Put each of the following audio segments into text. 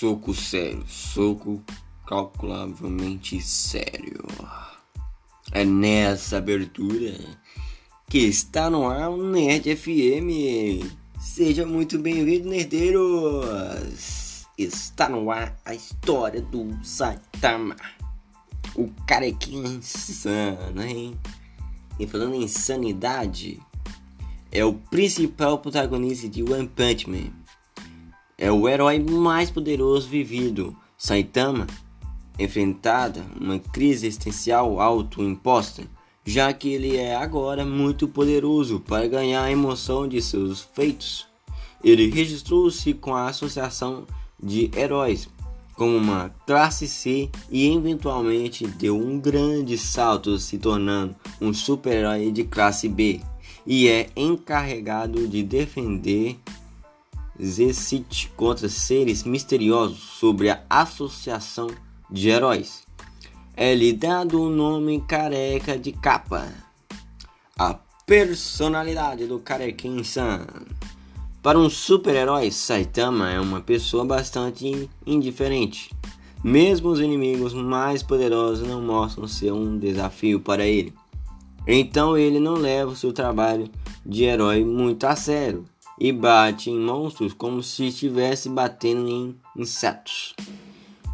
soco sério, soco calculavelmente sério. É nessa abertura que está no ar o Nerd FM. Seja muito bem-vindo, nerdeiros! Está no ar a história do Saitama. O carequinha insano, hein? E falando em insanidade, é o principal protagonista de One Punch Man é o herói mais poderoso vivido. Saitama enfrentada uma crise existencial autoimposta, já que ele é agora muito poderoso para ganhar a emoção de seus feitos. Ele registrou-se com a Associação de Heróis como uma classe C e eventualmente deu um grande salto se tornando um super-herói de classe B e é encarregado de defender Zecit contra seres misteriosos sobre a Associação de Heróis. É-lhe dado o nome Careca de Capa. A personalidade do Carequinsan. Para um super-herói, Saitama é uma pessoa bastante indiferente. Mesmo os inimigos mais poderosos não mostram ser um desafio para ele. Então ele não leva o seu trabalho de herói muito a sério e bate em monstros como se estivesse batendo em insetos.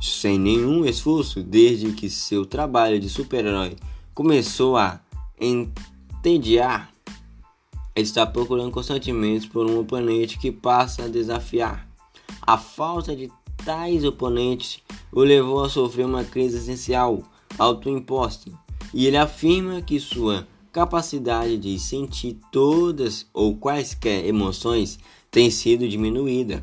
Sem nenhum esforço, desde que seu trabalho de super-herói começou a entediar, está procurando constantemente por um oponente que passa a desafiar. A falta de tais oponentes o levou a sofrer uma crise essencial autoimposta, e ele afirma que sua capacidade de sentir todas ou quaisquer emoções tem sido diminuída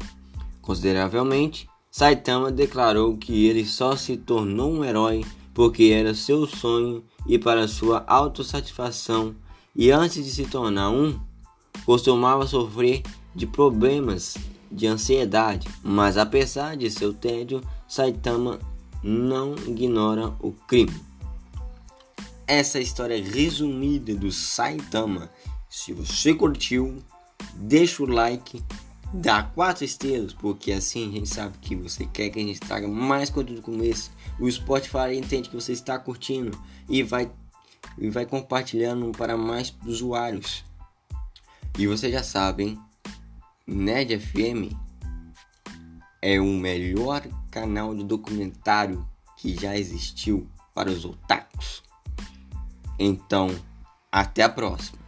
consideravelmente. Saitama declarou que ele só se tornou um herói porque era seu sonho e para sua autossatisfação, e antes de se tornar um, costumava sofrer de problemas de ansiedade, mas apesar de seu tédio, Saitama não ignora o crime essa história resumida do Saitama. Se você curtiu, deixa o like, dá quatro estrelas, porque assim a gente sabe que você quer que a gente traga mais conteúdo como esse. O Spotify entende que você está curtindo e vai, e vai compartilhando para mais usuários. E você já sabe, hein? Nerd FM é o melhor canal de documentário que já existiu para os otakus. Então, até a próxima.